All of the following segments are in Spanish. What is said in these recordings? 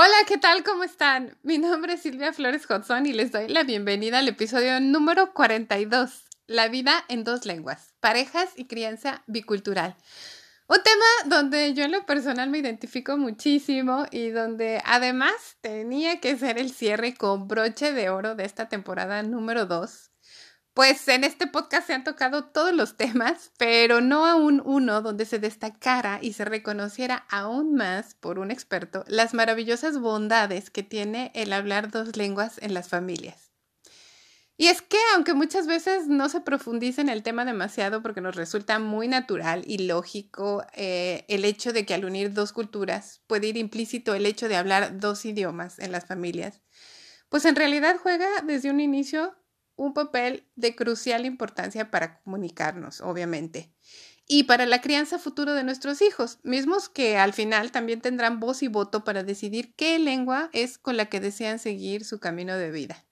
Hola, ¿qué tal? ¿Cómo están? Mi nombre es Silvia Flores Hudson y les doy la bienvenida al episodio número 42, La vida en dos lenguas, parejas y crianza bicultural. Un tema donde yo en lo personal me identifico muchísimo y donde además tenía que ser el cierre con broche de oro de esta temporada número 2 pues en este podcast se han tocado todos los temas, pero no aún uno donde se destacara y se reconociera aún más por un experto las maravillosas bondades que tiene el hablar dos lenguas en las familias. Y es que aunque muchas veces no se profundiza en el tema demasiado porque nos resulta muy natural y lógico eh, el hecho de que al unir dos culturas puede ir implícito el hecho de hablar dos idiomas en las familias, pues en realidad juega desde un inicio un papel de crucial importancia para comunicarnos, obviamente, y para la crianza futuro de nuestros hijos, mismos que al final también tendrán voz y voto para decidir qué lengua es con la que desean seguir su camino de vida.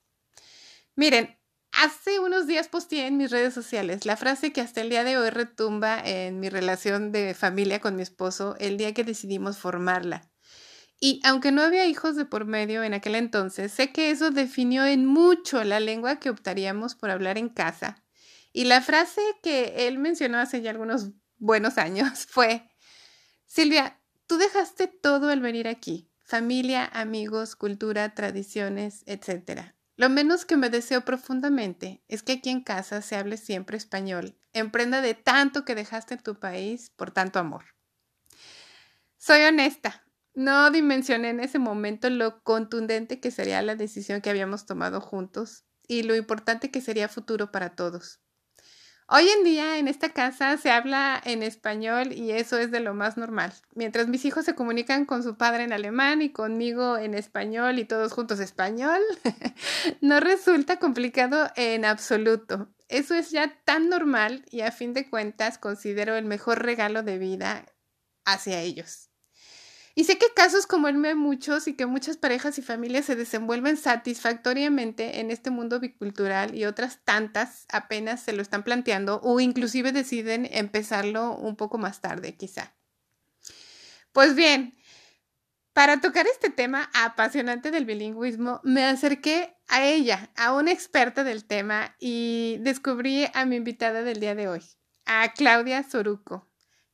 Miren, hace unos días posteé en mis redes sociales la frase que hasta el día de hoy retumba en mi relación de familia con mi esposo el día que decidimos formarla. Y aunque no había hijos de por medio en aquel entonces, sé que eso definió en mucho la lengua que optaríamos por hablar en casa. Y la frase que él mencionó hace ya algunos buenos años fue, Silvia, tú dejaste todo al venir aquí, familia, amigos, cultura, tradiciones, etc. Lo menos que me deseo profundamente es que aquí en casa se hable siempre español, en prenda de tanto que dejaste en tu país por tanto amor. Soy honesta, no dimensioné en ese momento lo contundente que sería la decisión que habíamos tomado juntos y lo importante que sería futuro para todos. Hoy en día en esta casa se habla en español y eso es de lo más normal. Mientras mis hijos se comunican con su padre en alemán y conmigo en español y todos juntos español, no resulta complicado en absoluto. Eso es ya tan normal y a fin de cuentas considero el mejor regalo de vida hacia ellos. Y sé que casos como el me muchos y que muchas parejas y familias se desenvuelven satisfactoriamente en este mundo bicultural y otras tantas apenas se lo están planteando o inclusive deciden empezarlo un poco más tarde, quizá. Pues bien, para tocar este tema apasionante del bilingüismo, me acerqué a ella, a una experta del tema, y descubrí a mi invitada del día de hoy, a Claudia Soruco.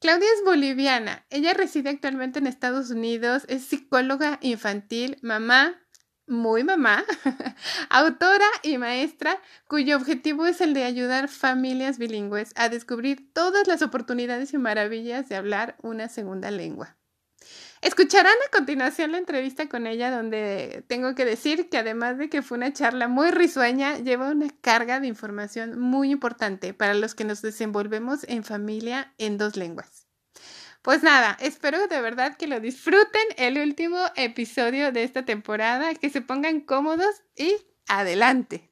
Claudia es boliviana. Ella reside actualmente en Estados Unidos, es psicóloga infantil, mamá, muy mamá, autora y maestra, cuyo objetivo es el de ayudar familias bilingües a descubrir todas las oportunidades y maravillas de hablar una segunda lengua. Escucharán a continuación la entrevista con ella donde tengo que decir que además de que fue una charla muy risueña, lleva una carga de información muy importante para los que nos desenvolvemos en familia en dos lenguas. Pues nada, espero de verdad que lo disfruten el último episodio de esta temporada, que se pongan cómodos y adelante.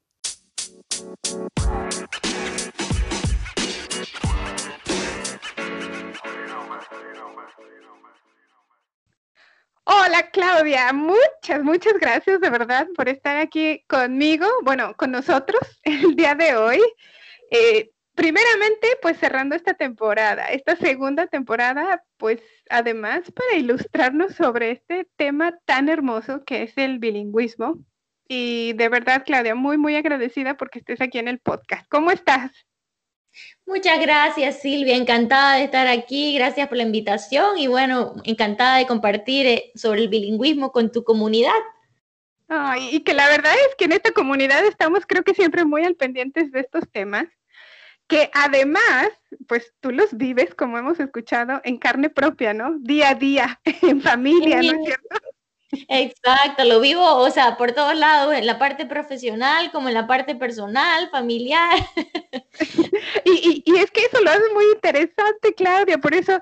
Hola Claudia, muchas, muchas gracias de verdad por estar aquí conmigo, bueno, con nosotros el día de hoy. Eh, primeramente, pues cerrando esta temporada, esta segunda temporada, pues además para ilustrarnos sobre este tema tan hermoso que es el bilingüismo. Y de verdad, Claudia, muy, muy agradecida porque estés aquí en el podcast. ¿Cómo estás? Muchas gracias, Silvia. Encantada de estar aquí. Gracias por la invitación y bueno, encantada de compartir eh, sobre el bilingüismo con tu comunidad. y que la verdad es que en esta comunidad estamos creo que siempre muy al pendientes de estos temas, que además, pues tú los vives, como hemos escuchado, en carne propia, ¿no? Día a día, en familia, ¿no es cierto? Exacto, lo vivo, o sea, por todos lados, en la parte profesional como en la parte personal, familiar. y, y, es que eso lo hace muy interesante, Claudia, por eso,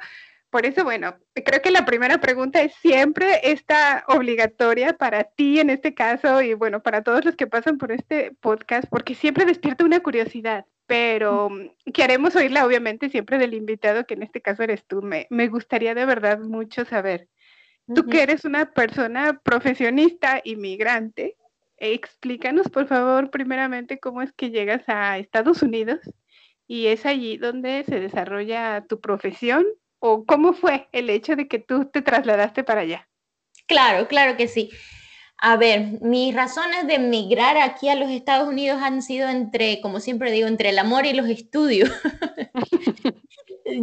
Por eso, bueno, creo que la primera pregunta es siempre esta obligatoria para ti en este caso y bueno, para todos los que pasan por este podcast, porque siempre despierta una curiosidad, pero queremos oírla obviamente siempre del invitado, que en este caso eres tú. Me, me gustaría de verdad mucho saber, tú que eres una persona profesionista inmigrante, explícanos por favor primeramente cómo es que llegas a Estados Unidos y es allí donde se desarrolla tu profesión o cómo fue el hecho de que tú te trasladaste para allá? Claro, claro que sí. A ver, mis razones de emigrar aquí a los Estados Unidos han sido entre, como siempre digo, entre el amor y los estudios.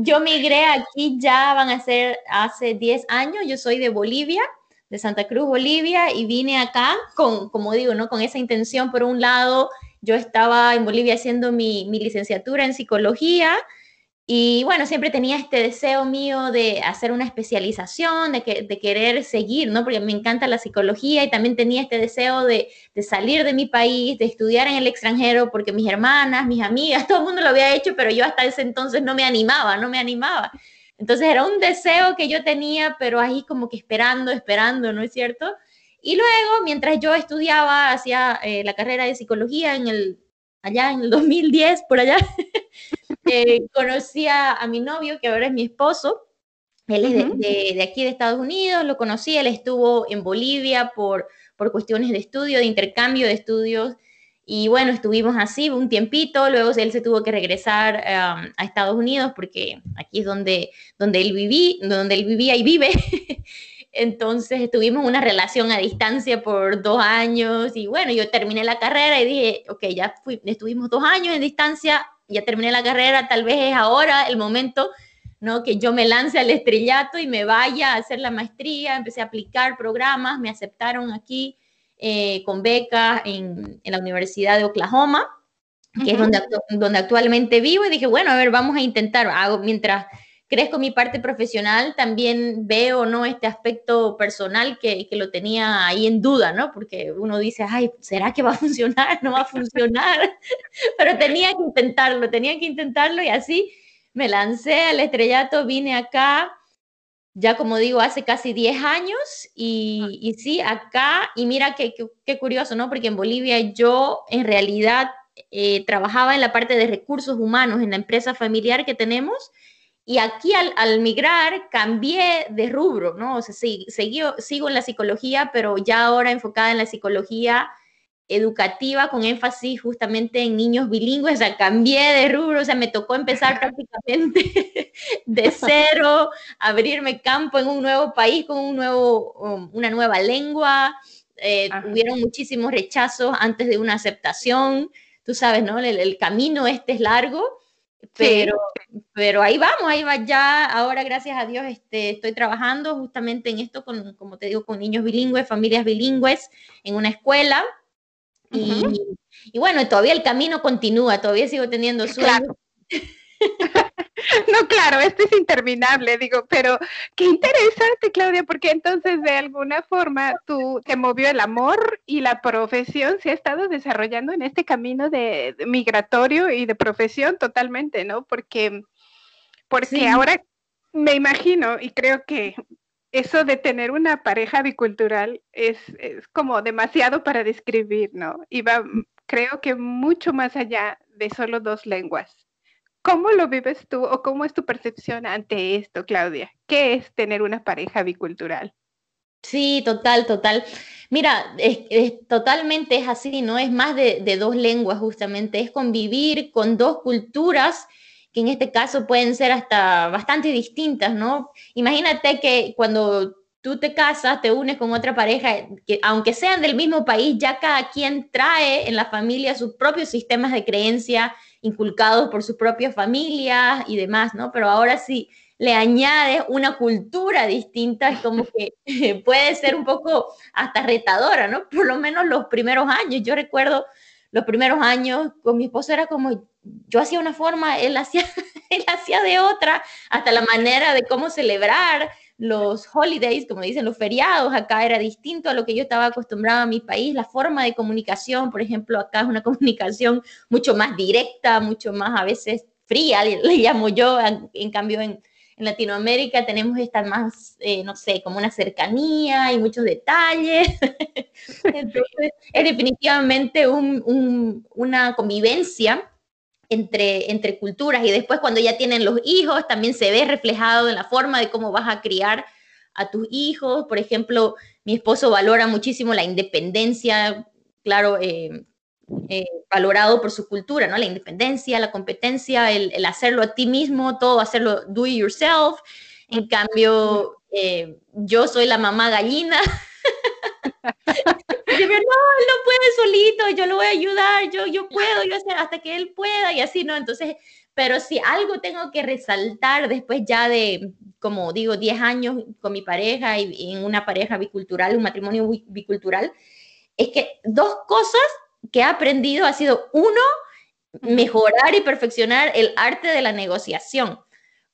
yo migré aquí ya van a ser hace 10 años, yo soy de Bolivia, de Santa Cruz, Bolivia, y vine acá con, como digo, ¿no? Con esa intención, por un lado, yo estaba en Bolivia haciendo mi, mi licenciatura en psicología, y bueno, siempre tenía este deseo mío de hacer una especialización, de, que, de querer seguir, ¿no? Porque me encanta la psicología y también tenía este deseo de, de, salir de mi país, de estudiar en el extranjero, porque mis hermanas, mis amigas, todo el mundo lo había hecho, pero yo hasta ese entonces no me animaba, no me animaba. Entonces era un deseo que yo tenía, pero ahí como que esperando, esperando, ¿no es cierto? Y luego, mientras yo estudiaba, hacía eh, la carrera de psicología en el, allá en el 2010, por allá, eh, conocí a, mi novio, que ahora es mi esposo. Él es de, de, aquí de Estados Unidos, lo conocí, él estuvo en Bolivia por, por cuestiones de estudio, de intercambio de estudios. Y bueno, estuvimos así un tiempito, luego él se tuvo que regresar a Estados Unidos porque aquí es donde, donde, él viví, donde él vivía y vive. Entonces tuvimos una relación a distancia por dos años y bueno, yo terminé la carrera y dije, ok, ya fui, estuvimos dos años en distancia, ya terminé la carrera, tal vez es ahora el momento, ¿no? Que yo me lance al estrellato y me vaya a hacer la maestría, empecé a aplicar programas, me aceptaron aquí eh, con becas en, en, la Universidad de Oklahoma, que es donde, donde actualmente vivo, y dije, bueno, a ver, vamos a intentar, hago, mientras crezco mi parte profesional, también veo, ¿no? Este aspecto personal que, que, lo tenía ahí en duda, ¿no? Porque uno dice, ay, ¿será que va a funcionar? ¿No va a funcionar? Pero tenía que intentarlo, tenía que intentarlo y así me lancé al estrellato, vine acá, ya como digo, hace casi 10 años y, y sí, acá, y mira qué, qué, curioso, ¿no? Porque en Bolivia yo en realidad eh, trabajaba en la parte de recursos humanos en la empresa familiar que tenemos y aquí al, migrar cambié de rubro, ¿no? O sea, sí, sigo en la psicología, pero ya ahora enfocada en la psicología educativa con énfasis justamente en niños bilingües, o sea, cambié de rubro, o sea, me tocó empezar prácticamente de cero, abrirme campo en un nuevo país con un nuevo, um, una nueva lengua, eh, tuvieron muchísimos rechazos antes de una aceptación, tú sabes, ¿no? El, el camino este es largo, pero, pero ahí vamos, ahí va ya. Ahora, gracias a Dios, este, estoy trabajando justamente en esto, con, como te digo, con niños bilingües, familias bilingües, en una escuela. y, y, bueno, todavía el camino continúa, todavía sigo teniendo sueños. No, claro, esto es interminable, digo, pero qué interesante, Claudia, porque entonces de alguna forma tú te movió el amor y la profesión se ha estado desarrollando en este camino de, migratorio y de profesión totalmente, ¿no? Porque, porque ahora me imagino y creo que eso de tener una pareja bicultural es, es como demasiado para describir, ¿no? Y va, creo que mucho más allá de solo dos lenguas. ¿Cómo lo vives tú o cómo es tu percepción ante esto, Claudia? ¿Qué es tener una pareja bicultural? Sí, total, total. Mira, totalmente es así, ¿no? Es más de, de, dos lenguas justamente, es convivir con dos culturas que en este caso pueden ser hasta bastante distintas, ¿no? Imagínate que cuando tú te casas, te unes con otra pareja, que aunque sean del mismo país, ya cada quien trae en la familia sus propios sistemas de creencia inculcados por sus propias familias y demás, ¿no? Pero ahora sí le añades una cultura distinta, es como que puede ser un poco hasta retadora, ¿no? Por lo menos los primeros años. Yo recuerdo los primeros años con mi esposo era como yo hacía una forma, él hacía, él hacía de otra, hasta la manera de cómo celebrar, los holidays, como dicen los feriados, acá era distinto a lo que yo estaba acostumbrada a mi país, la forma de comunicación, por ejemplo, acá es una comunicación mucho más directa, mucho más a veces fría, le, llamo yo, en, cambio en, en Latinoamérica tenemos esta más, eh, no sé, como una cercanía y muchos detalles. Entonces, es definitivamente una convivencia entre, entre culturas y después cuando ya tienen los hijos también se ve reflejado en la forma de cómo vas a criar a tus hijos. Por ejemplo, mi esposo valora muchísimo la independencia, claro, eh, eh, valorado por su cultura, ¿no? La independencia, la competencia, el, hacerlo a ti mismo, todo hacerlo do it yourself. En cambio, eh, yo soy la mamá gallina. yo, no, él no puede solito, yo lo voy a ayudar, yo, yo puedo, yo hacer hasta que él pueda y así, ¿no? Entonces, pero si algo tengo que resaltar después ya de, como digo, 10 años con mi pareja y, y en una pareja bicultural, un matrimonio bicultural, es que dos cosas que he aprendido ha sido, uno, mejorar y perfeccionar el arte de la negociación,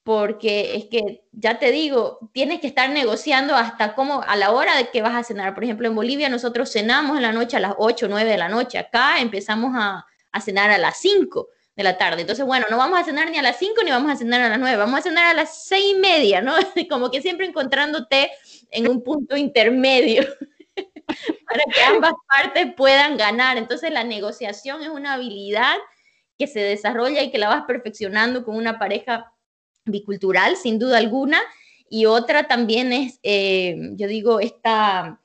porque es que, ya te digo, tienes que estar negociando hasta como a la hora de que vas a cenar. Por ejemplo, en Bolivia nosotros cenamos en la noche a las 8 o 9 de la noche, acá empezamos a, a cenar a las 5 de la tarde. Entonces, bueno, no vamos a cenar ni a las 5 ni vamos a cenar a las 9, vamos a cenar a las 6 y media, ¿no? Como que siempre encontrándote en un punto intermedio. para que ambas partes puedan ganar. Entonces la negociación es una habilidad que se desarrolla y que la vas perfeccionando con una pareja bicultural, sin duda alguna. Y otra también es, eh, yo digo, esta,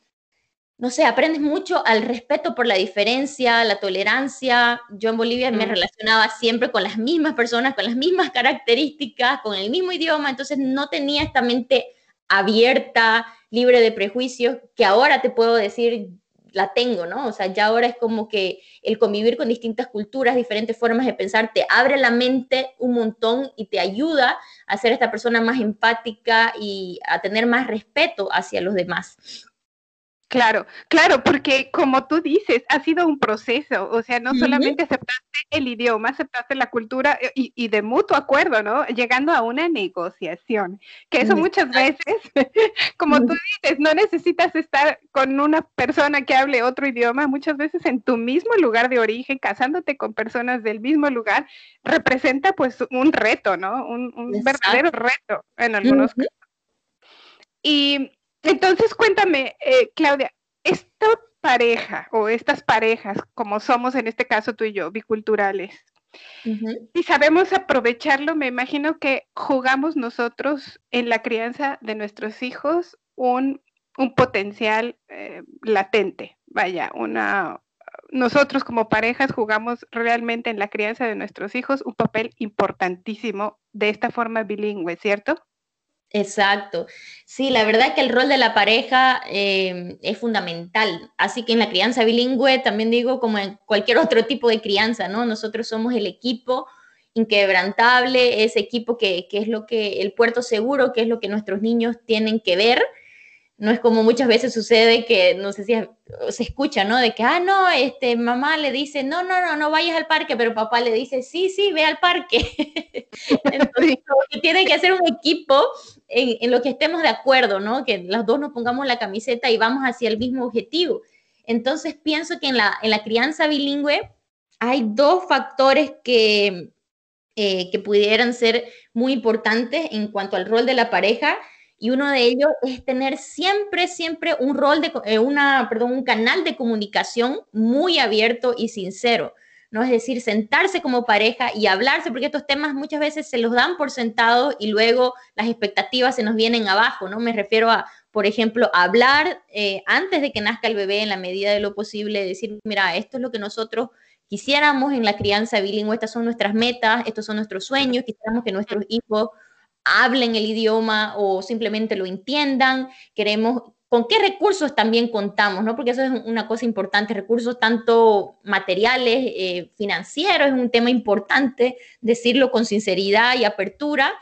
no sé, aprendes mucho al respeto por la diferencia, la tolerancia. Yo en Bolivia me relacionaba siempre con las mismas personas, con las mismas características, con el mismo idioma, entonces no tenía esta mente abierta, libre de prejuicios, que ahora te puedo decir, la tengo, ¿no? O sea, ya ahora es como que el convivir con distintas culturas, diferentes formas de pensar, te abre la mente un montón y te ayuda a ser esta persona más empática y a tener más respeto hacia los demás. Claro, claro, porque como tú dices, ha sido un proceso, o sea, no solamente aceptaste el idioma, aceptaste la cultura eh, y, de mutuo acuerdo, ¿no? Llegando a una negociación, que eso muchas veces, como tú dices, no necesitas estar con una persona que hable otro idioma, muchas veces en tu mismo lugar de origen, casándote con personas del mismo lugar, representa pues un reto, ¿no? Un, verdadero reto en algunos casos. Y entonces, cuéntame, eh, Claudia, esta pareja o estas parejas, como somos en este caso tú y yo, biculturales, y sabemos aprovecharlo, me imagino que jugamos nosotros en la crianza de nuestros hijos un, potencial eh, latente, vaya, una... Nosotros como parejas jugamos realmente en la crianza de nuestros hijos un papel importantísimo de esta forma bilingüe, ¿cierto? Exacto. Sí, la verdad es que el rol de la pareja eh, es fundamental. Así que en la crianza bilingüe, también digo, como en cualquier otro tipo de crianza, ¿no? Nosotros somos el equipo inquebrantable, ese equipo que, que es lo que, el puerto seguro, que es lo que nuestros niños tienen que ver no es como muchas veces sucede que, no sé si se escucha, ¿no? De que, ah, no, este, mamá le dice, no, no, no, no vayas al parque, pero papá le dice, sí, sí, ve al parque. Entonces, tiene que hacer un equipo en, en, lo que estemos de acuerdo, ¿no? Que los dos nos pongamos la camiseta y vamos hacia el mismo objetivo. Entonces, pienso que en la, en la crianza bilingüe hay dos factores que, eh, que pudieran ser muy importantes en cuanto al rol de la pareja y uno de ellos es tener siempre, siempre un rol de, eh, una, perdón, un canal de comunicación muy abierto y sincero. ¿no? Es decir, sentarse como pareja y hablarse, porque estos temas muchas veces se los dan por sentados y luego las expectativas se nos vienen abajo, ¿no? Me refiero a, por ejemplo, hablar eh, antes de que nazca el bebé en la medida de lo posible, decir, mira, esto es lo que nosotros quisiéramos en la crianza bilingüe, estas son nuestras metas, estos son nuestros sueños, quisiéramos que nuestros hijos hablen el idioma o simplemente lo entiendan, queremos con qué recursos también contamos, ¿no? Porque eso es una cosa importante, recursos tanto materiales, eh, financieros, es un tema importante decirlo con sinceridad y apertura,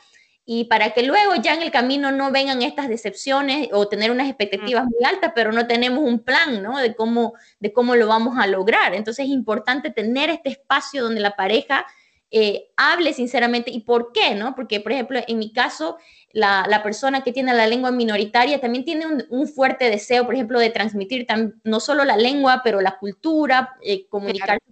y para que luego ya en el camino no vengan estas decepciones o tener unas expectativas muy altas, pero no tenemos un plan, ¿no? De cómo, de cómo lo vamos a lograr. Entonces es importante tener este espacio donde la pareja eh, hable sinceramente y por qué, ¿no? Porque, por ejemplo, en mi caso, la, persona que tiene la lengua minoritaria también tiene un, fuerte deseo, por ejemplo, de transmitir no solo la lengua, pero la cultura, eh, comunicarse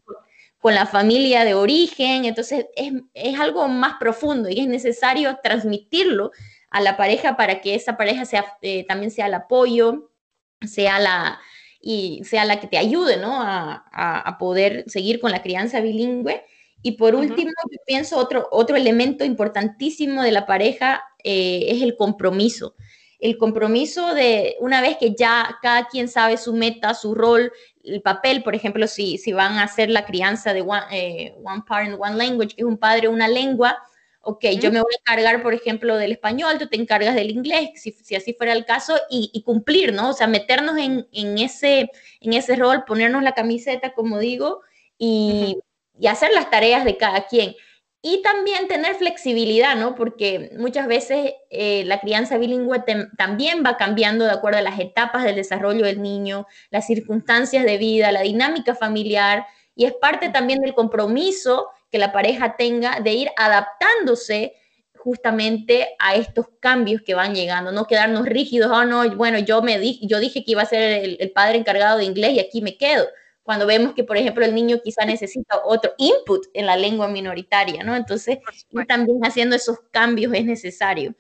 con la familia de origen, entonces es, algo más profundo y es necesario transmitirlo a la pareja para que esa pareja sea, eh, también sea el apoyo, sea la, y sea la que te ayude ¿no? a, poder seguir con la crianza bilingüe. Y por último, yo pienso otro, otro elemento importantísimo de la pareja eh, es el compromiso. El compromiso de una vez que ya cada quien sabe su meta, su rol, el papel, por ejemplo, si, si van a hacer la crianza de one, eh, one parent, one language, que es un padre, una lengua, ok, yo me voy a encargar, por ejemplo, del español, tú te encargas del inglés, si, si así fuera el caso, y, cumplir, ¿no? O sea, meternos en, en, ese, en ese rol, ponernos la camiseta, como digo, y, y hacer las tareas de cada quien. Y también tener flexibilidad, ¿no? Porque muchas veces eh, la crianza bilingüe también va cambiando de acuerdo a las etapas del desarrollo del niño, las circunstancias de vida, la dinámica familiar, y es parte también del compromiso que la pareja tenga de ir adaptándose justamente a estos cambios que van llegando, no quedarnos rígidos, oh no, bueno, yo me di, yo dije que iba a ser el padre encargado de inglés y aquí me quedo cuando vemos que, por ejemplo, el niño quizá necesita otro input en la lengua minoritaria, ¿no? Entonces, también haciendo esos cambios es necesario.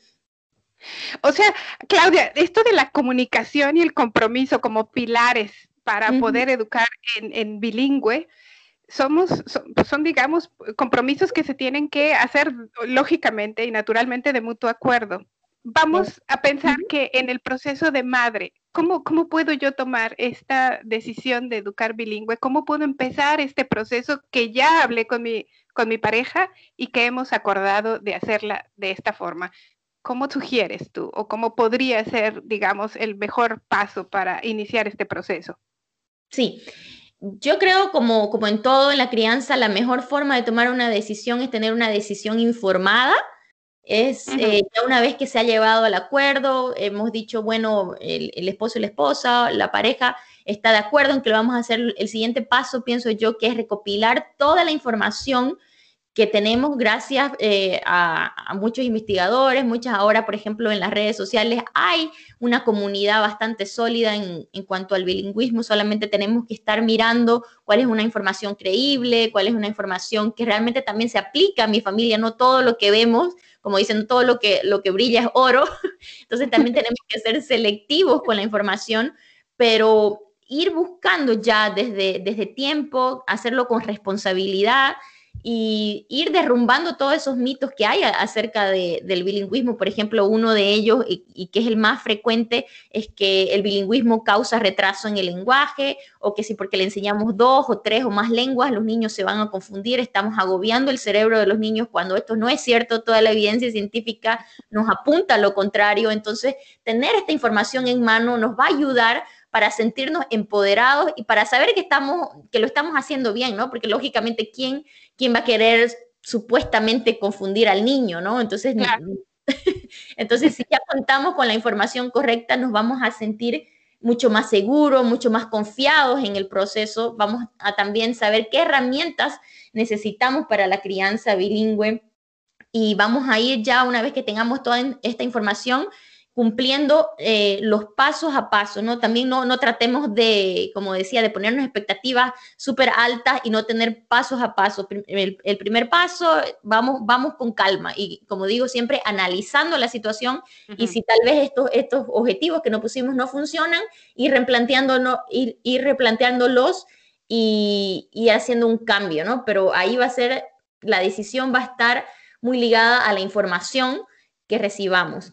O sea, Claudia, esto de la comunicación y el compromiso como pilares para poder educar en, bilingüe, somos, pues son, digamos, compromisos que se tienen que hacer lógicamente y naturalmente de mutuo acuerdo. Vamos a pensar que en el proceso de madre, ¿cómo, ¿cómo puedo yo tomar esta decisión de educar bilingüe? ¿Cómo puedo empezar este proceso que ya hablé con mi, con mi pareja y que hemos acordado de hacerla de esta forma? ¿Cómo sugieres tú o cómo podría ser, digamos, el mejor paso para iniciar este proceso? Sí, yo creo como, como en todo en la crianza, la mejor forma de tomar una decisión es tener una decisión informada es eh, ya una vez que se ha llevado al acuerdo, hemos dicho, bueno, el, el, esposo y la esposa, la pareja está de acuerdo en que lo vamos a hacer. El siguiente paso, pienso yo, que es recopilar toda la información que tenemos gracias eh, a, muchos investigadores, muchas ahora, por ejemplo, en las redes sociales hay una comunidad bastante sólida en, en, cuanto al bilingüismo, solamente tenemos que estar mirando cuál es una información creíble, cuál es una información que realmente también se aplica a mi familia, no todo lo que vemos, como dicen, todo lo que, lo que brilla es oro, entonces también tenemos que ser selectivos con la información, pero ir buscando ya desde, desde tiempo, hacerlo con responsabilidad y ir derrumbando todos esos mitos que hay acerca del bilingüismo. Por ejemplo, uno de ellos, y, que es el más frecuente, es que el bilingüismo causa retraso en el lenguaje, o que si porque le enseñamos dos o tres o más lenguas, los niños se van a confundir, estamos agobiando el cerebro de los niños cuando esto no es cierto, toda la evidencia científica nos apunta a lo contrario. Entonces, tener esta información en mano nos va a ayudar para sentirnos empoderados y para saber que estamos, que lo estamos haciendo bien, ¿no? Porque lógicamente, ¿quién quién va a querer supuestamente confundir al niño, ¿no? Entonces, entonces si ya contamos con la información correcta, nos vamos a sentir mucho más seguros, mucho más confiados en el proceso. Vamos a también saber qué herramientas necesitamos para la crianza bilingüe y vamos a ir ya una vez que tengamos toda esta información cumpliendo eh, los pasos a paso, ¿no? También no, no tratemos de, como decía, de ponernos expectativas súper altas y no tener pasos a paso. El, primer paso, vamos, vamos con calma y, como digo siempre, analizando la situación y si tal vez estos, estos objetivos que nos pusimos no funcionan, ir replanteándonos, ir, ir replanteándolos y, y haciendo un cambio, ¿no? Pero ahí va a ser, la decisión va a estar muy ligada a la información que recibamos.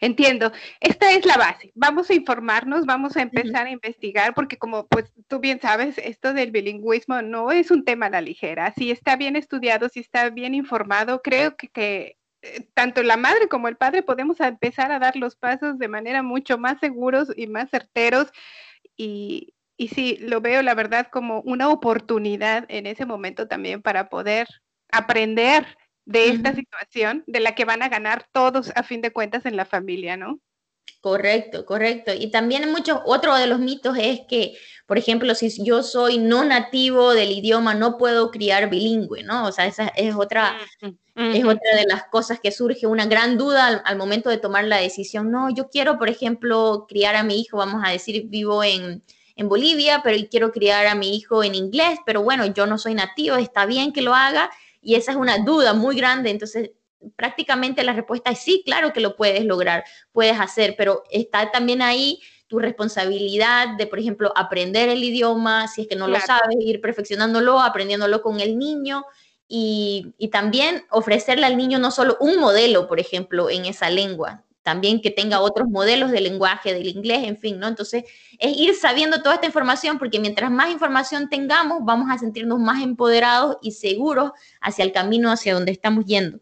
Entiendo. Esta es la base. Vamos a informarnos, vamos a empezar a investigar, porque como pues tú bien sabes, esto del bilingüismo no es un tema a la ligera. Si está bien estudiado, si está bien informado, creo que, eh, tanto la madre como el padre podemos empezar a dar los pasos de manera mucho más seguros y más certeros. Y, y sí, lo veo la verdad como una oportunidad en ese momento también para poder aprender de esta situación de la que van a ganar todos a fin de cuentas en la familia, ¿no? Correcto, correcto. Y también muchos, otro de los mitos es que, por ejemplo, si yo soy no nativo del idioma, no puedo criar bilingüe, ¿no? O sea, esa es otra, es otra de las cosas que surge, una gran duda al, al, momento de tomar la decisión. No, yo quiero, por ejemplo, criar a mi hijo, vamos a decir, vivo en, en Bolivia, pero quiero criar a mi hijo en inglés, pero bueno, yo no soy nativo, está bien que lo haga y esa es una duda muy grande, entonces prácticamente la respuesta es sí, claro que lo puedes lograr, puedes hacer, pero está también ahí tu responsabilidad de, por ejemplo, aprender el idioma, si es que no lo sabes, ir perfeccionándolo, aprendiéndolo con el niño y, y, también ofrecerle al niño no solo un modelo, por ejemplo, en esa lengua, también que tenga otros modelos de lenguaje, del inglés, en fin, ¿no? Entonces, es ir sabiendo toda esta información, porque mientras más información tengamos, vamos a sentirnos más empoderados y seguros hacia el camino hacia donde estamos yendo.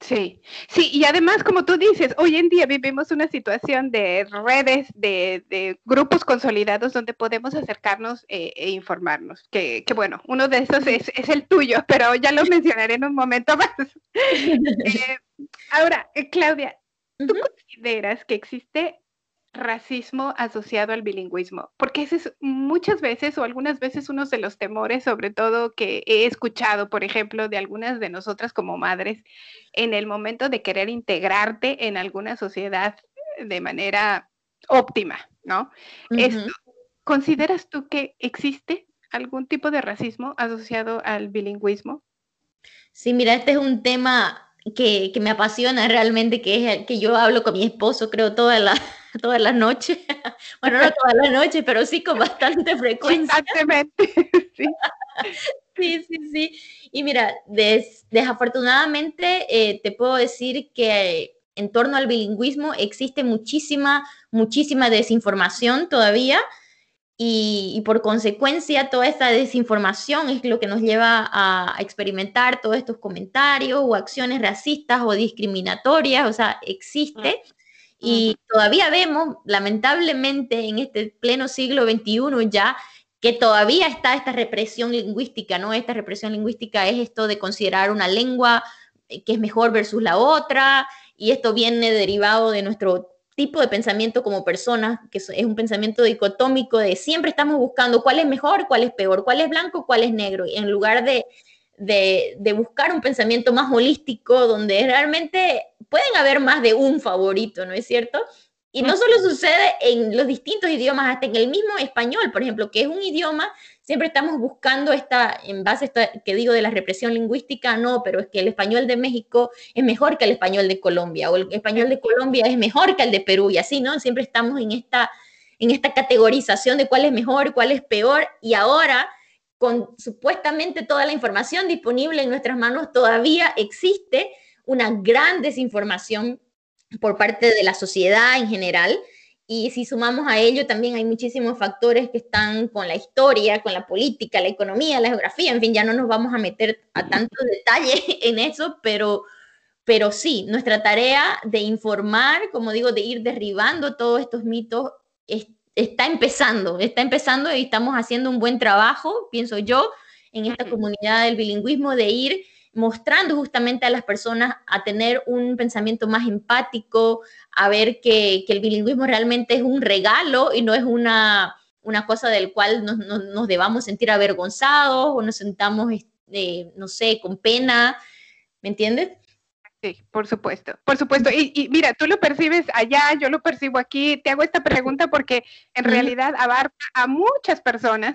Sí, sí, y además, como tú dices, hoy en día vivimos una situación de redes, de, grupos consolidados donde podemos acercarnos eh, e informarnos. Que, bueno, uno de esos es, el tuyo, pero ya lo mencionaré en un momento más. Eh, ahora, eh, Claudia, ¿tú consideras que existe racismo asociado al bilingüismo, porque ese es muchas veces o algunas veces uno de los temores, sobre todo que he escuchado, por ejemplo, de algunas de nosotras como madres, en el momento de querer integrarte en alguna sociedad de manera óptima, ¿no? ¿Consideras tú que existe algún tipo de racismo asociado al bilingüismo? Sí, mira, este es un tema que, me apasiona realmente, que es que yo hablo con mi esposo, creo, toda la, todas las noches. bueno, no todas las noches, pero sí con bastante frecuencia. Exactamente. sí. sí, sí, sí. Y mira, desafortunadamente eh, te puedo decir que en torno al bilingüismo existe muchísima, muchísima desinformación todavía. Y, por consecuencia toda esta desinformación es lo que nos lleva a, experimentar todos estos comentarios o acciones racistas o discriminatorias, o sea, existe. Y todavía vemos, lamentablemente, en este pleno siglo XXI ya, que todavía está esta represión lingüística, ¿no? Esta represión lingüística es esto de considerar una lengua eh, que es mejor versus la otra, y esto viene derivado de nuestro tipo de pensamiento como personas, que es un pensamiento dicotómico de siempre estamos buscando cuál es mejor, cuál es peor, cuál es blanco, cuál es negro, y en lugar de, de, buscar un pensamiento más holístico, donde realmente pueden haber más de un favorito, ¿no es cierto? Y no solo sucede en los distintos idiomas, hasta en el mismo español, por ejemplo, que es un idioma, siempre estamos buscando esta, en base a esto que digo de la represión lingüística, no, pero es que el español de México es mejor que el español de Colombia, o el español de Colombia es mejor que el de Perú, y así, ¿no? Siempre estamos en esta, en esta categorización de cuál es mejor, cuál es peor, y ahora, con supuestamente toda la información disponible en nuestras manos, todavía existe una gran desinformación por parte de la sociedad en general. Y si sumamos a ello, también hay muchísimos factores que están con la historia, con la política, la economía, la geografía, en fin, ya no nos vamos a meter a tanto detalle en eso, pero, pero sí, nuestra tarea de informar, como digo, de ir derribando todos estos mitos, está empezando, está empezando y estamos haciendo un buen trabajo, pienso yo, en esta comunidad del bilingüismo, de ir mostrando justamente a las personas a tener un pensamiento más empático, a ver que, el bilingüismo realmente es un regalo y no es una, una cosa del cual nos, nos, debamos sentir avergonzados o nos sentamos, este, no sé, con pena, ¿me entiendes? Sí, por supuesto, por supuesto. Y, mira, tú lo percibes allá, yo lo percibo aquí. Te hago esta pregunta porque en realidad abarca a muchas personas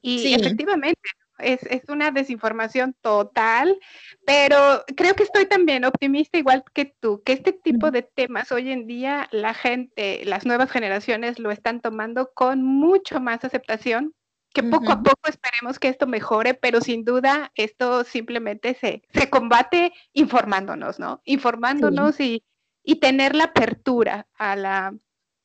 y efectivamente es, una desinformación total, pero creo que estoy también optimista igual que tú, que este tipo de temas hoy en día la gente, las nuevas generaciones lo están tomando con mucho más aceptación, que poco a poco esperemos que esto mejore, pero sin duda esto simplemente se, se combate informándonos, ¿no? Informándonos y, y tener la apertura a la,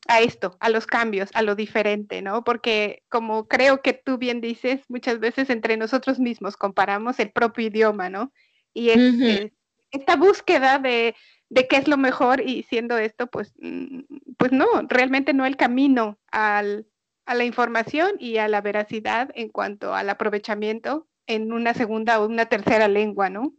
a esto, a los cambios, a lo diferente, ¿no? Porque como creo que tú bien dices, muchas veces entre nosotros mismos comparamos el propio idioma, ¿no? Y es, esta búsqueda de, de, qué es lo mejor y siendo esto, pues, mm, pues no, realmente no el camino al, a la información y a la veracidad en cuanto al aprovechamiento en una segunda o una tercera lengua, ¿no?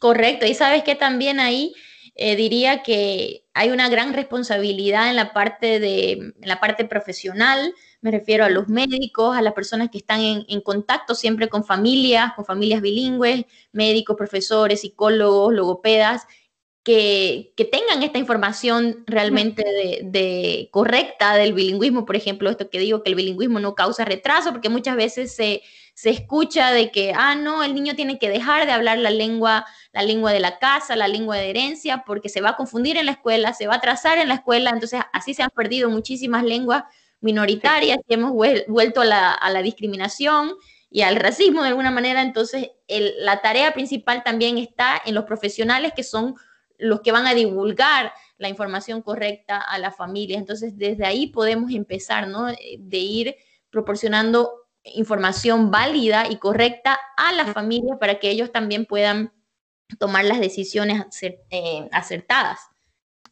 Correcto, y sabes que también ahí eh, diría que hay una gran responsabilidad en la parte de la parte profesional, me refiero a los médicos, a las personas que están en, en, contacto siempre con familias, con familias bilingües, médicos, profesores, psicólogos, logopedas, que, tengan esta información realmente de, correcta del bilingüismo, por ejemplo, esto que digo que el bilingüismo no causa retraso, porque muchas veces se, se escucha de que, ah, no, el niño tiene que dejar de hablar la lengua, la lengua de la casa, la lengua de herencia, porque se va a confundir en la escuela, se va a atrasar en la escuela, entonces así se han perdido muchísimas lenguas minoritarias y hemos vuelto a la, a la discriminación y al racismo de alguna manera, entonces la tarea principal también está en los profesionales que son los que van a divulgar la información correcta a la familia. Entonces, desde ahí podemos empezar, ¿no? De ir proporcionando información válida y correcta a la familia para que ellos también puedan tomar las decisiones eh, acertadas.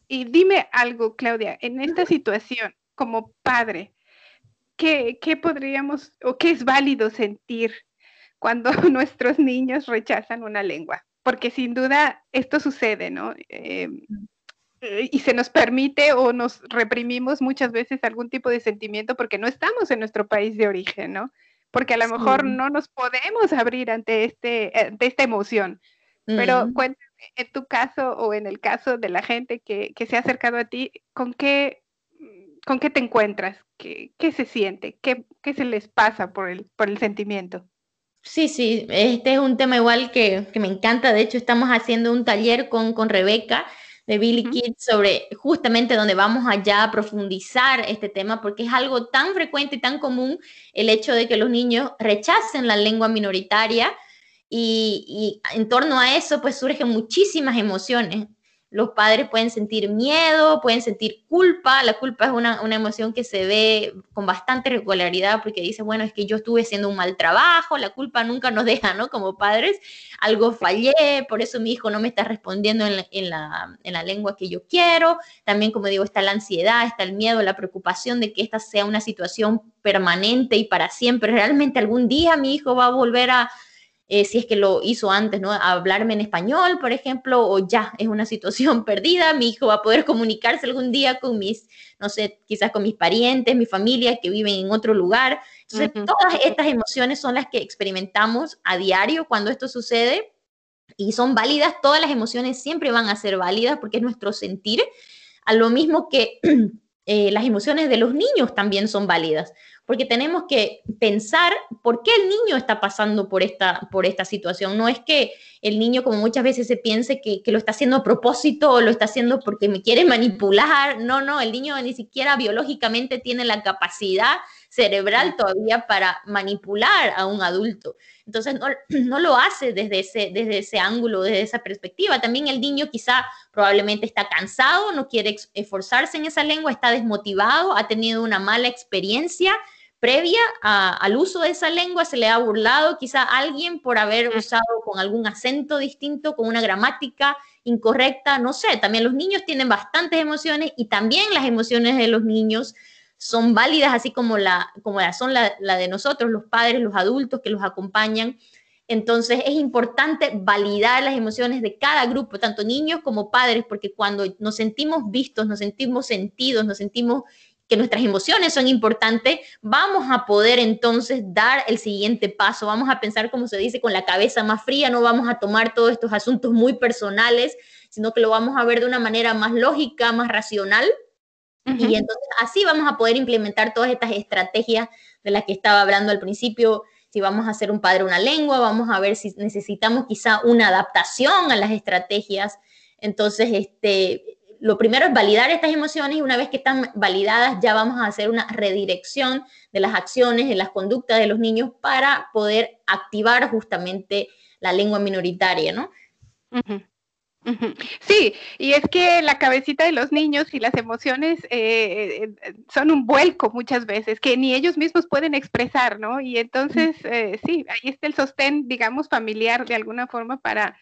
Y dime algo, Claudia, en esta situación, como padre, ¿qué, qué podríamos o qué es válido sentir cuando nuestros niños rechazan una lengua? Porque sin duda esto sucede, ¿no? Eh, y se nos permite o nos reprimimos muchas veces algún tipo de sentimiento porque no estamos en nuestro país de origen, ¿no? Porque a lo mejor no nos podemos abrir ante, este, ante esta emoción. Pero cuéntame, en tu caso o en el caso de la gente que, que se ha acercado a ti, ¿con qué ¿con qué te encuentras? ¿Qué, qué se siente? ¿Qué, ¿Qué, se les pasa por el, por el sentimiento? Sí, sí, este es un tema igual que, que me encanta. De hecho, estamos haciendo un taller con, con Rebeca de Billy Kids sobre justamente donde vamos allá a profundizar este tema porque es algo tan frecuente y tan común el hecho de que los niños rechacen la lengua minoritaria y, y en torno a eso pues surgen muchísimas emociones los padres pueden sentir miedo, pueden sentir culpa. La culpa es una, emoción que se ve con bastante regularidad porque dice, bueno, es que yo estuve haciendo un mal trabajo, la culpa nunca nos deja, ¿no? Como padres, algo fallé, por eso mi hijo no me está respondiendo en la, en la lengua que yo quiero. También, como digo, está la ansiedad, está el miedo, la preocupación de que esta sea una situación permanente y para siempre. Realmente algún día mi hijo va a volver a eh, si es que lo hizo antes, ¿no? hablarme en español, por ejemplo, o ya es una situación perdida, mi hijo va a poder comunicarse algún día con mis, no sé, quizás con mis parientes, mi familia que viven en otro lugar. Entonces, todas estas emociones son las que experimentamos a diario cuando esto sucede y son válidas, todas las emociones siempre van a ser válidas porque es nuestro sentir, a lo mismo que eh, las emociones de los niños también son válidas porque tenemos que pensar por qué el niño está pasando por esta, por esta situación. No es que el niño, como muchas veces se piense que, lo está haciendo a propósito o lo está haciendo porque me quiere manipular. No, no, el niño ni siquiera biológicamente tiene la capacidad cerebral todavía para manipular a un adulto. Entonces no, no, lo hace desde ese, desde ese ángulo, desde esa perspectiva. También el niño quizá probablemente está cansado, no quiere esforzarse en esa lengua, está desmotivado, ha tenido una mala experiencia previa al uso de esa lengua, se le ha burlado quizá a alguien por haber usado con algún acento distinto, con una gramática incorrecta, no sé, también los niños tienen bastantes emociones y también las emociones de los niños son válidas, así como, la, como la son la, de nosotros, los padres, los adultos que los acompañan. Entonces es importante validar las emociones de cada grupo, tanto niños como padres, porque cuando nos sentimos vistos, nos sentimos sentidos, nos sentimos que nuestras emociones son importantes, vamos a poder entonces dar el siguiente paso, vamos a pensar, como se dice, con la cabeza más fría, no vamos a tomar todos estos asuntos muy personales, sino que lo vamos a ver de una manera más lógica, más racional. Y entonces así vamos a poder implementar todas estas estrategias de las que estaba hablando al principio. Si vamos a hacer un padre una lengua, vamos a ver si necesitamos quizá una adaptación a las estrategias. Entonces, este, lo primero es validar estas emociones y una vez que están validadas ya vamos a hacer una redirección de las acciones, de las conductas de los niños para poder activar justamente la lengua minoritaria, ¿no? Sí, y es que la cabecita de los niños y las emociones eh, eh, son un vuelco muchas veces que ni ellos mismos pueden expresar, ¿no? Y entonces, eh, sí, ahí está el sostén, digamos, familiar de alguna forma para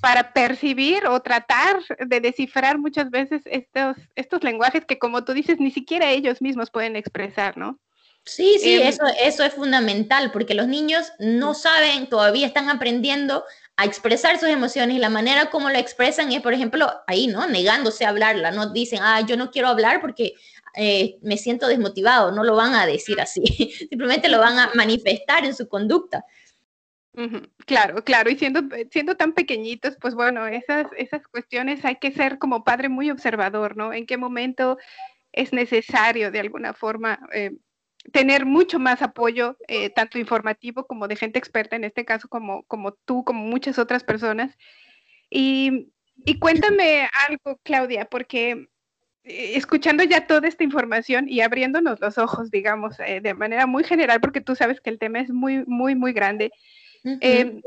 para percibir o tratar de descifrar muchas veces estos, estos lenguajes que, como tú dices, ni siquiera ellos mismos pueden expresar, ¿no? Sí, sí, em, eso, eso es fundamental, porque los niños no saben, todavía están aprendiendo a expresar sus emociones y la manera como lo expresan es, por ejemplo, ahí, ¿no? Negándose a hablarla, no dicen, ah, yo no quiero hablar porque eh, me siento desmotivado, no lo van a decir así, simplemente lo van a manifestar en su conducta. Claro, claro, y siendo, siendo tan pequeñitos, pues bueno, esas, esas cuestiones hay que ser como padre muy observador, ¿no? En qué momento es necesario de alguna forma eh, tener mucho más apoyo, eh, tanto informativo como de gente experta, en este caso como, como tú, como muchas otras personas. Y, y cuéntame algo, Claudia, porque eh, escuchando ya toda esta información y abriéndonos los ojos, digamos, de manera muy general, porque tú sabes que el tema es muy, muy, muy grande. Em,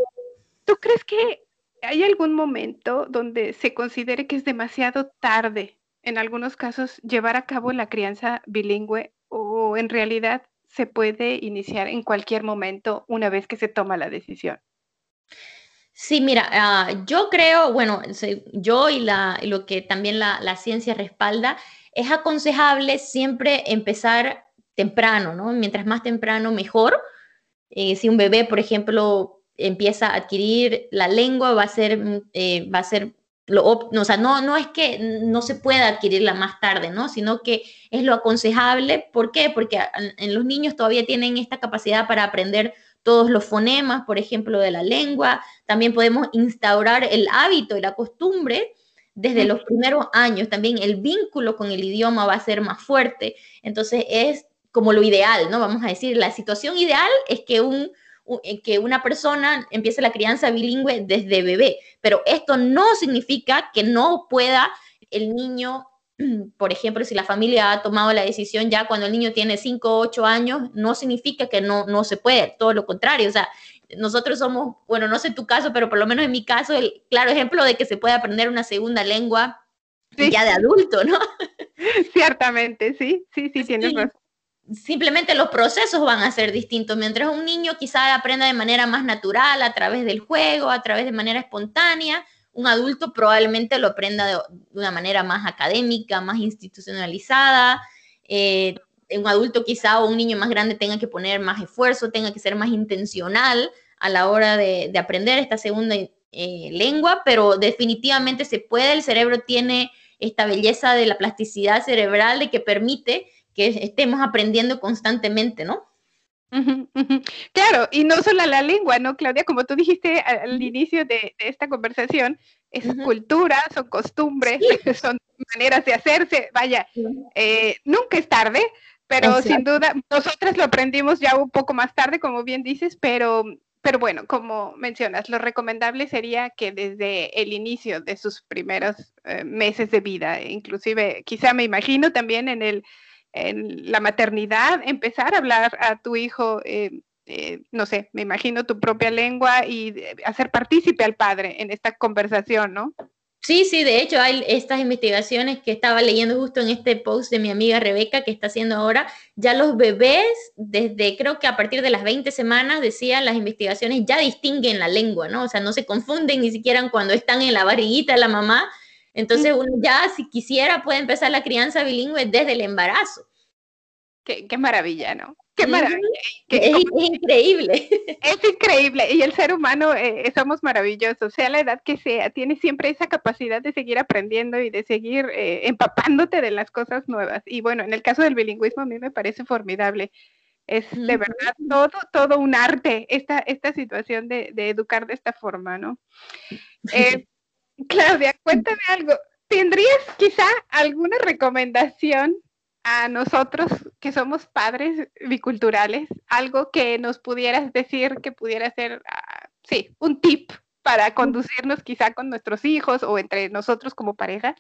¿Tú crees que hay algún momento donde se considere que es demasiado tarde, en algunos casos, llevar a cabo la crianza bilingüe o en realidad se puede iniciar en cualquier momento una vez que se toma la decisión? Sí, mira, ah, yo creo, bueno, yo y, la, lo que también la, la, ciencia respalda, es aconsejable siempre empezar temprano, ¿no? Mientras más temprano, mejor, eh, si un bebé, por ejemplo, empieza a adquirir la lengua, va a ser, mm, eh, va a ser lo, o sea, no, no es que no se pueda adquirirla más tarde, ¿no? Sino que es lo aconsejable. ¿Por qué? Porque en los niños todavía tienen esta capacidad para aprender todos los fonemas, por ejemplo, de la lengua. También podemos instaurar el hábito y la costumbre desde los primeros años. También el vínculo con el idioma va a ser más fuerte. Entonces es como lo ideal, ¿no? Vamos a decir, la situación ideal es que, un, que una persona empiece la crianza bilingüe desde bebé, pero esto no significa que no pueda el niño, por ejemplo, si la familia ha tomado la decisión ya cuando el niño tiene 5 o 8 años, no significa que no, no se puede, todo lo contrario, o sea, nosotros somos, bueno, no sé tu caso, pero por lo menos en mi caso, el claro ejemplo de que se puede aprender una segunda lengua ya de adulto, ¿no? Ciertamente, sí, sí, sí, tienes razón simplemente los procesos van a ser distintos. Mientras un niño quizá aprenda de manera más natural, a través del juego, a través de manera espontánea, un adulto probablemente lo aprenda de, una manera más académica, más institucionalizada. Eh, un adulto quizá o un niño más grande tenga que poner más esfuerzo, tenga que ser más intencional a la hora de, aprender esta segunda eh, lengua, pero definitivamente se puede, el cerebro tiene esta belleza de la plasticidad cerebral de que permite que estemos aprendiendo constantemente, ¿no? Claro, y no solo la lengua, ¿no, Claudia? Como tú dijiste al inicio de, esta conversación, es cultura, son costumbres, son maneras de hacerse. Vaya, eh, nunca es tarde, pero sin duda, nosotras lo aprendimos ya un poco más tarde, como bien dices, pero, pero bueno, como mencionas, lo recomendable sería que desde el inicio de sus primeros eh, meses de vida, inclusive, quizá me imagino también en el en la maternidad, empezar a hablar a tu hijo, eh, eh, no sé, me imagino tu propia lengua y hacer partícipe al padre en esta conversación, ¿no? Sí, sí, de hecho hay estas investigaciones que estaba leyendo justo en este post de mi amiga Rebeca que está haciendo ahora, ya los bebés, desde creo que a partir de las 20 semanas, decían las investigaciones, ya distinguen la lengua, ¿no? O sea, no se confunden ni siquiera cuando están en la barriguita de la mamá, entonces uno ya, si quisiera, puede empezar la crianza bilingüe desde el embarazo. Qué, qué maravilla, ¿no? Qué maravilla. es, increíble. Es increíble. Y el ser humano eh, somos maravillosos, sea la edad que sea, tiene siempre esa capacidad de seguir aprendiendo y de seguir eh, empapándote de las cosas nuevas. Y bueno, en el caso del bilingüismo a mí me parece formidable. Es de verdad todo, todo un arte esta, esta situación de, de educar de esta forma, ¿no? Eh, Claudia, cuéntame algo. ¿Tendrías quizá alguna recomendación a nosotros que somos padres biculturales? Algo que nos pudieras decir que pudiera ser, ah, sí, un tip para conducirnos quizá con nuestros hijos o entre nosotros como parejas?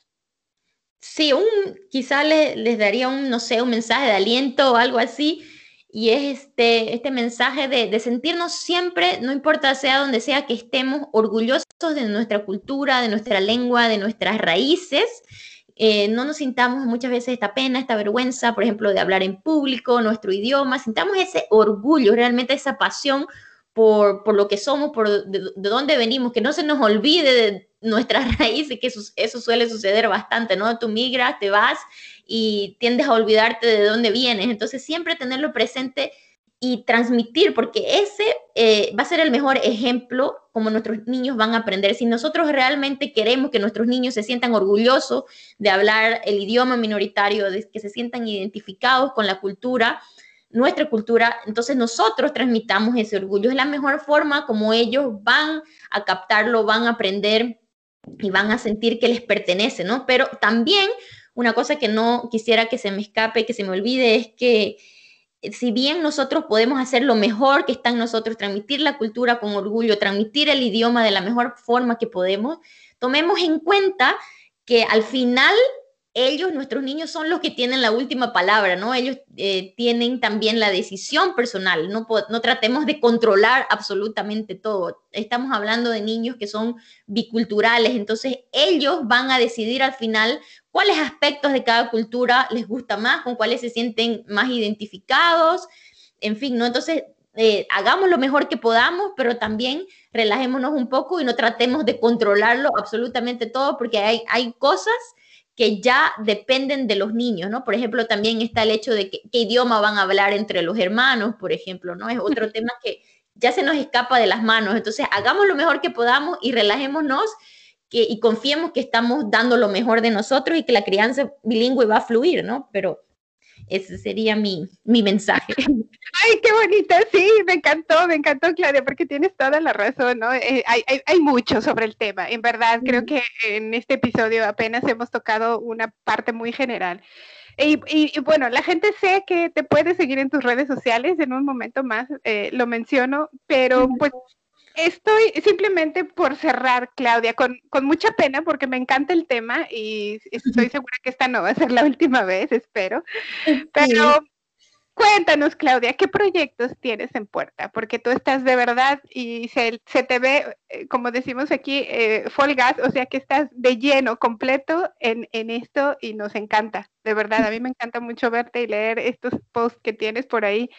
Sí, un, quizá les daría un, no sé, un mensaje de aliento o algo así y es este, este mensaje de, sentirnos siempre, no importa sea donde sea que estemos, orgullosos de nuestra cultura, de nuestra lengua, de nuestras raíces. Eh, no nos sintamos muchas veces esta pena, esta vergüenza, por ejemplo, de hablar en público, nuestro idioma, sintamos ese orgullo, realmente esa pasión por, por lo que somos, por de, dónde venimos, que no se nos olvide de nuestras raíces, que eso, eso suele suceder bastante, ¿no? Tú migras, te vas y tiendes a olvidarte de dónde vienes. Entonces, siempre tenerlo presente y transmitir, porque ese eh, va a ser el mejor ejemplo como nuestros niños van a aprender. Si nosotros realmente queremos que nuestros niños se sientan orgullosos de hablar el idioma minoritario, de que se sientan identificados con la cultura, nuestra cultura, entonces nosotros transmitamos ese orgullo. Es la mejor forma como ellos van a captarlo, van a aprender y van a sentir que les pertenece, ¿no? Pero también una cosa que no quisiera que se me escape, que se me olvide, es que si bien nosotros podemos hacer lo mejor que está en nosotros, transmitir la cultura con orgullo, transmitir el idioma de la mejor forma que podemos, tomemos en cuenta que al final ellos, nuestros niños, son los que tienen la última palabra, ¿no? Ellos eh, tienen también la decisión personal, no, no tratemos de controlar absolutamente todo. Estamos hablando de niños que son biculturales, entonces ellos van a decidir al final cuáles aspectos de cada cultura les gusta más, con cuáles se sienten más identificados, en fin, ¿no? Entonces, eh, hagamos lo mejor que podamos, pero también relajémonos un poco y no tratemos de controlarlo absolutamente todo, porque hay, hay cosas que ya dependen de los niños, ¿no? Por ejemplo, también está el hecho de qué idioma van a hablar entre los hermanos, por ejemplo, ¿no? Es otro tema que ya se nos escapa de las manos. Entonces, hagamos lo mejor que podamos y relajémonos que, y confiemos que estamos dando lo mejor de nosotros y que la crianza bilingüe va a fluir, ¿no? Pero ese sería mi, mi mensaje. Ay, qué bonita, sí, me encantó, me encantó, Claudia, porque tienes toda la razón, ¿no? Eh, hay, hay, hay, mucho sobre el tema, en verdad, creo que en este episodio apenas hemos tocado una parte muy general. Y, y, bueno, la gente sé que te puede seguir en tus redes sociales, en un momento más eh, lo menciono, pero pues Estoy simplemente por cerrar, Claudia, con, con, mucha pena porque me encanta el tema y estoy segura que esta no va a ser la última vez, espero. Pero Cuéntanos, Claudia, ¿qué proyectos tienes en puerta? Porque tú estás de verdad y se, te ve, eh, como decimos aquí, eh, gas, o sea que estás de lleno, completo en, esto y nos encanta, de verdad. A mí me encanta mucho verte y leer estos posts que tienes por ahí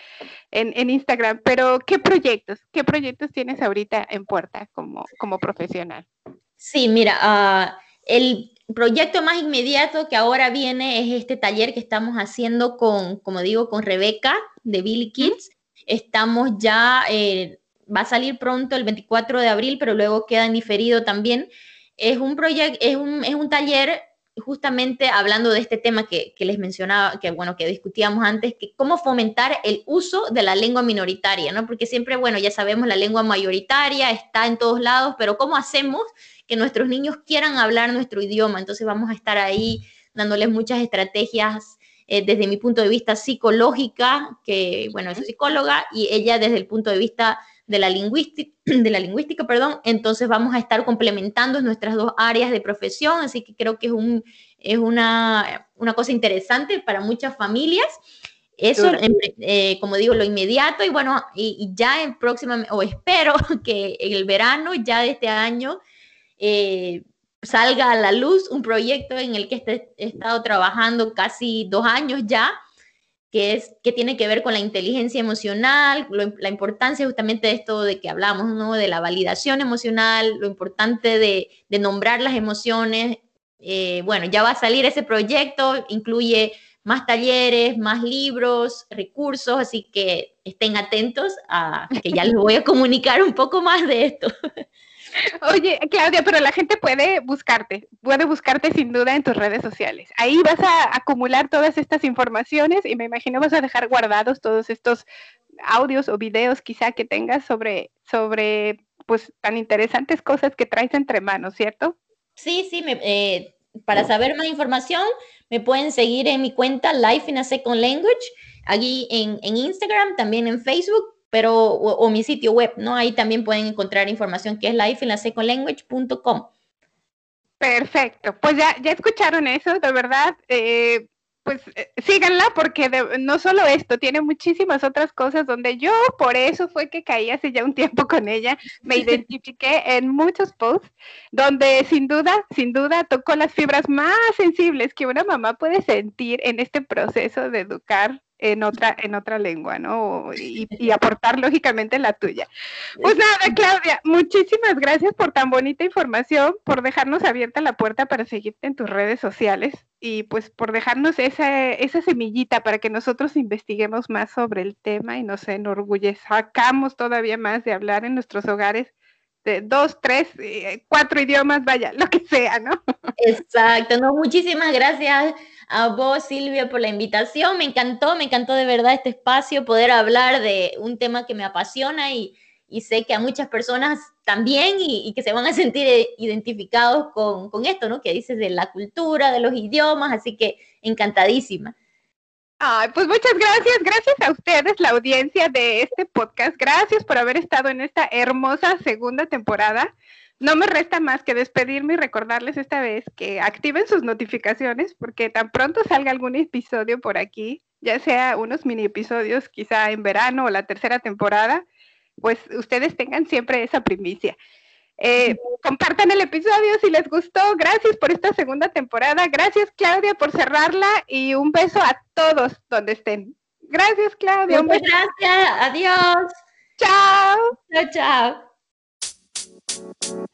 en, Instagram. Pero, ¿qué proyectos? ¿Qué proyectos tienes ahorita en puerta como, como profesional? Sí, mira, uh, el proyecto más inmediato que ahora viene es este taller que estamos haciendo con, como digo, con Rebeca de Billy Kids. Estamos ya, eh, va a salir pronto el 24 de abril, pero luego queda en diferido también. Es un proyecto, es un, es un taller justamente hablando de este tema que, que, les mencionaba, que bueno, que discutíamos antes, que cómo fomentar el uso de la lengua minoritaria, ¿no? Porque siempre, bueno, ya sabemos, la lengua mayoritaria está en todos lados, pero ¿cómo hacemos que nuestros niños quieran hablar nuestro idioma. Entonces vamos a estar ahí dándoles muchas estrategias eh, desde mi punto de vista psicológica, que bueno, es psicóloga, y ella desde el punto de vista de la lingüística, de la lingüística, perdón, entonces vamos a estar complementando nuestras dos áreas de profesión, así que creo que es, un, es una, una cosa interesante para muchas familias. Eso, eh, como digo, lo inmediato y bueno, y, y ya en próxima, o espero que en el verano ya de este año eh, salga a la luz un proyecto en el que he estado trabajando casi dos años ya, que, es, que tiene que ver con la inteligencia emocional, la importancia justamente de esto de que hablamos, ¿no? de la validación emocional, lo importante de, de nombrar las emociones. Eh, bueno, ya va a salir ese proyecto, incluye más talleres, más libros, recursos, así que estén atentos a que ya les voy a comunicar un poco más de esto. Oye, Claudia, pero la gente puede buscarte, puede buscarte sin duda en tus redes sociales. Ahí vas a acumular todas estas informaciones y me imagino vas a dejar guardados todos estos audios o videos quizá que tengas sobre, sobre pues tan interesantes cosas que traes entre manos, ¿cierto? Sí, sí, eh, para saber más información me pueden seguir en mi cuenta Life in a Second Language, allí en, en Instagram, también en Facebook pero o, mi sitio web, ¿no? Ahí también pueden encontrar información que es lifeinlasecondlanguage.com. Perfecto, pues ya, ya escucharon eso, de verdad, eh, pues eh, síganla porque no solo esto, tiene muchísimas otras cosas donde yo por eso fue que caí hace ya un tiempo con ella, me identifiqué en muchos posts donde sin duda, sin duda tocó las fibras más sensibles que una mamá puede sentir en este proceso de educar en otra, en otra lengua, ¿no? Y, aportar lógicamente la tuya. Pues nada, Claudia, muchísimas gracias por tan bonita información, por dejarnos abierta la puerta para seguirte en tus redes sociales y pues por dejarnos esa, esa semillita para que nosotros investiguemos más sobre el tema y nos enorgullezcamos todavía más de hablar en nuestros hogares de dos, tres, eh, cuatro idiomas, vaya, lo que sea, ¿no? Exacto, no, muchísimas gracias a vos, Silvia, por la invitación. Me encantó, me encantó de verdad este espacio, poder hablar de un tema que me apasiona y, sé que a muchas personas también y, que se van a sentir identificados con, con, esto, ¿no? Que dices de la cultura, de los idiomas, así que encantadísima. Ay, pues muchas gracias, gracias a ustedes, la audiencia de este podcast. Gracias por haber estado en esta hermosa segunda temporada. No me resta más que despedirme y recordarles esta vez que activen sus notificaciones porque tan pronto salga algún episodio por aquí, ya sea unos mini episodios quizá en verano o la tercera temporada, pues ustedes tengan siempre esa primicia. Eh, compartan el episodio si les gustó. Gracias por esta segunda temporada. Gracias, Claudia, por cerrarla y un beso a todos donde estén. Gracias, Claudia. Muchas gracias. Adiós. Chao. Chao, chao.